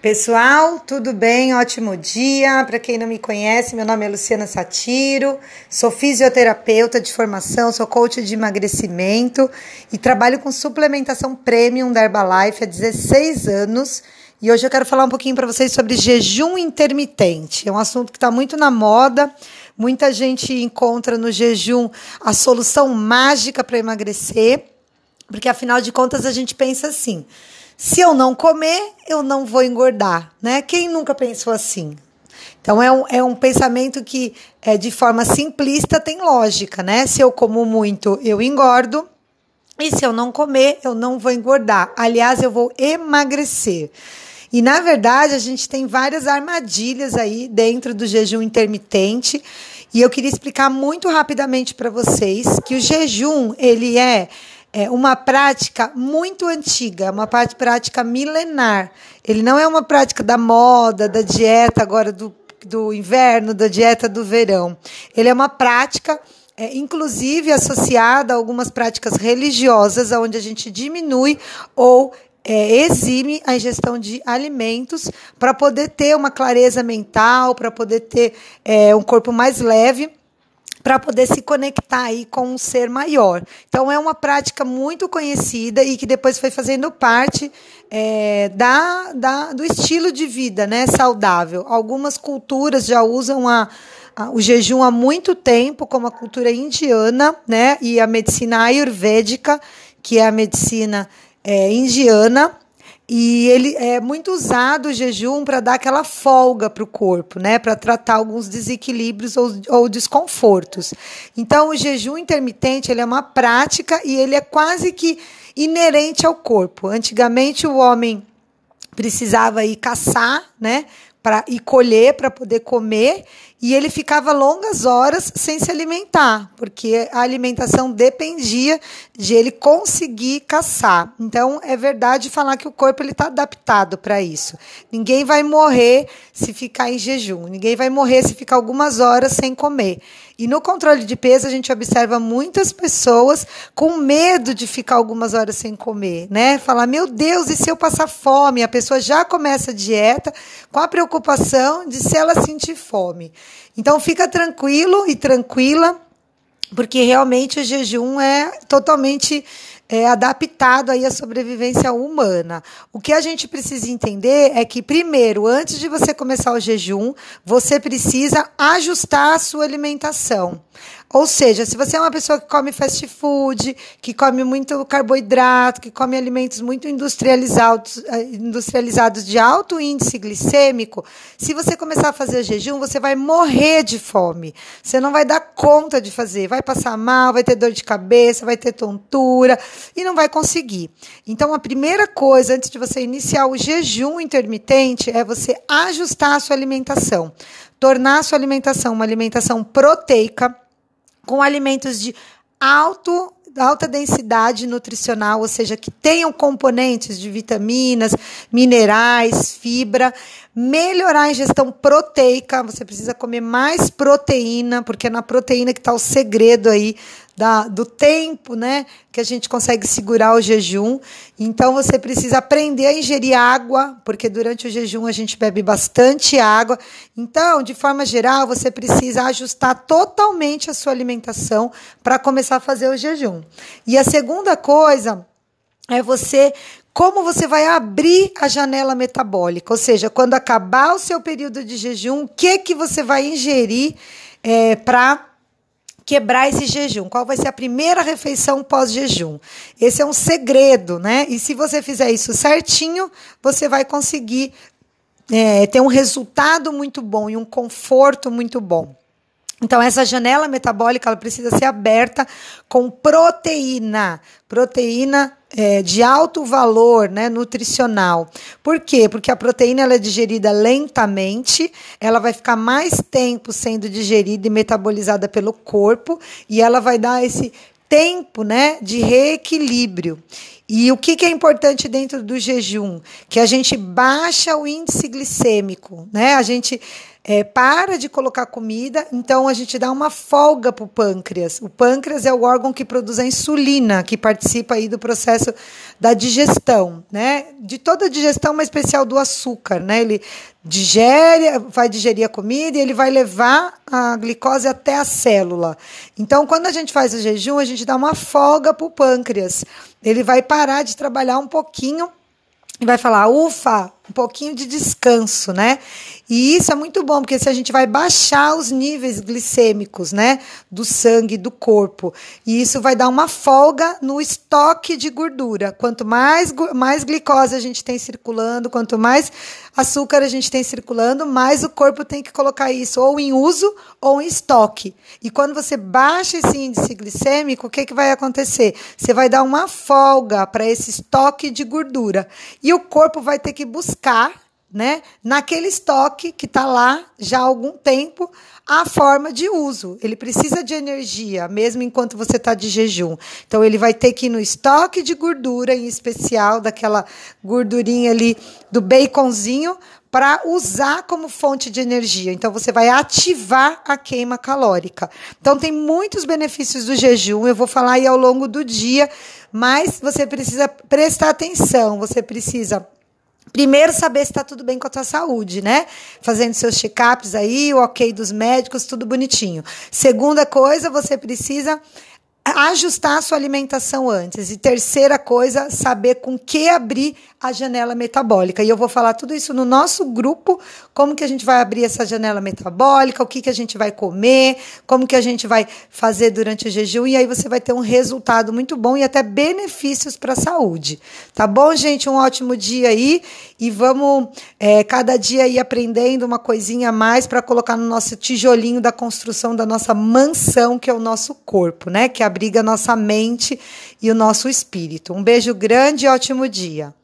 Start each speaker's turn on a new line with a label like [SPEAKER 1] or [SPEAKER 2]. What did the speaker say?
[SPEAKER 1] Pessoal, tudo bem? Ótimo dia. Para quem não me conhece, meu nome é Luciana Satiro, sou fisioterapeuta de formação, sou coach de emagrecimento e trabalho com suplementação premium da Herbalife há 16 anos. E hoje eu quero falar um pouquinho para vocês sobre jejum intermitente. É um assunto que está muito na moda. Muita gente encontra no jejum a solução mágica para emagrecer, porque afinal de contas a gente pensa assim se eu não comer, eu não vou engordar, né? Quem nunca pensou assim? Então é um, é um pensamento que é de forma simplista tem lógica, né? Se eu como muito, eu engordo. E se eu não comer, eu não vou engordar. Aliás, eu vou emagrecer. E na verdade, a gente tem várias armadilhas aí dentro do jejum intermitente. E eu queria explicar muito rapidamente para vocês que o jejum, ele é é uma prática muito antiga, uma prática milenar. Ele não é uma prática da moda, da dieta agora do, do inverno, da dieta do verão. Ele é uma prática, é, inclusive associada a algumas práticas religiosas, onde a gente diminui ou é, exime a ingestão de alimentos para poder ter uma clareza mental, para poder ter é, um corpo mais leve para poder se conectar aí com um ser maior. Então é uma prática muito conhecida e que depois foi fazendo parte é, da, da, do estilo de vida, né, saudável. Algumas culturas já usam a, a, o jejum há muito tempo, como a cultura indiana, né, e a medicina ayurvédica, que é a medicina é, indiana e ele é muito usado o jejum para dar aquela folga para o corpo, né? Para tratar alguns desequilíbrios ou, ou, desconfortos. Então, o jejum intermitente ele é uma prática e ele é quase que inerente ao corpo. Antigamente, o homem precisava ir caçar, né? Para ir colher para poder comer e ele ficava longas horas sem se alimentar, porque a alimentação dependia de ele conseguir caçar. Então é verdade falar que o corpo ele está adaptado para isso. Ninguém vai morrer se ficar em jejum, ninguém vai morrer se ficar algumas horas sem comer. E no controle de peso a gente observa muitas pessoas com medo de ficar algumas horas sem comer, né? Falar, meu Deus, e se eu passar fome? A pessoa já começa a dieta com a preocupação de se ela sentir fome. Então fica tranquilo e tranquila, porque realmente o jejum é totalmente é, adaptado aí à sobrevivência humana. O que a gente precisa entender é que, primeiro, antes de você começar o jejum, você precisa ajustar a sua alimentação. Ou seja, se você é uma pessoa que come fast food, que come muito carboidrato, que come alimentos muito industrializados, eh, industrializados de alto índice glicêmico, se você começar a fazer jejum, você vai morrer de fome. Você não vai dar conta de fazer, vai passar mal, vai ter dor de cabeça, vai ter tontura e não vai conseguir. Então, a primeira coisa antes de você iniciar o jejum intermitente é você ajustar a sua alimentação, tornar a sua alimentação uma alimentação proteica com alimentos de alto alta densidade nutricional, ou seja, que tenham componentes de vitaminas, minerais, fibra, melhorar a ingestão proteica, você precisa comer mais proteína, porque é na proteína que está o segredo aí da, do tempo, né, que a gente consegue segurar o jejum. Então você precisa aprender a ingerir água, porque durante o jejum a gente bebe bastante água. Então, de forma geral, você precisa ajustar totalmente a sua alimentação para começar a fazer o jejum. E a segunda coisa é você como você vai abrir a janela metabólica, ou seja, quando acabar o seu período de jejum, o que que você vai ingerir é, para quebrar esse jejum? Qual vai ser a primeira refeição pós-jejum? Esse é um segredo, né? E se você fizer isso certinho, você vai conseguir é, ter um resultado muito bom e um conforto muito bom. Então, essa janela metabólica ela precisa ser aberta com proteína, proteína é, de alto valor né, nutricional. Por quê? Porque a proteína ela é digerida lentamente, ela vai ficar mais tempo sendo digerida e metabolizada pelo corpo, e ela vai dar esse tempo né, de reequilíbrio. E o que, que, é importante dentro do jejum? Que a gente baixa o índice glicêmico, né? A gente é, para de colocar comida, então a gente dá uma folga para o pâncreas. O pâncreas é o órgão que produz a insulina, que participa aí do processo da digestão, né? De toda a digestão, mas especial do açúcar, né? Ele digere, vai digerir a comida e ele vai levar a glicose até a célula. Então, quando a gente faz o jejum, a gente dá uma folga para o pâncreas. Ele vai parar de trabalhar um pouquinho e vai falar, ufa, um pouquinho de descanso, né? E isso é muito bom, porque se a gente vai baixar os níveis glicêmicos, né, do sangue do corpo, e isso vai dar uma folga no estoque de gordura. Quanto mais, mais glicose a gente tem circulando, quanto mais açúcar a gente tem circulando, mais o corpo tem que colocar isso ou em uso ou em estoque. E quando você baixa esse índice glicêmico, o que, que vai acontecer? Você vai dar uma folga para esse estoque de gordura. E o corpo vai ter que buscar né, naquele estoque que está lá já há algum tempo, a forma de uso. Ele precisa de energia, mesmo enquanto você está de jejum. Então, ele vai ter que ir no estoque de gordura, em especial daquela gordurinha ali do baconzinho, para usar como fonte de energia. Então, você vai ativar a queima calórica. Então, tem muitos benefícios do jejum, eu vou falar aí ao longo do dia, mas você precisa prestar atenção, você precisa Primeiro, saber se está tudo bem com a tua saúde, né? Fazendo seus check-ups aí, o ok dos médicos, tudo bonitinho. Segunda coisa, você precisa ajustar a sua alimentação antes. E terceira coisa, saber com que abrir a janela metabólica. E eu vou falar tudo isso no nosso grupo, como que a gente vai abrir essa janela metabólica, o que, que a gente vai comer, como que a gente vai fazer durante o jejum, e aí você vai ter um resultado muito bom e até benefícios para a saúde. Tá bom, gente? Um ótimo dia aí e vamos é, cada dia ir aprendendo uma coisinha a mais para colocar no nosso tijolinho da construção da nossa mansão, que é o nosso corpo, né? Que abriga nossa mente e o nosso espírito. Um beijo grande e ótimo dia.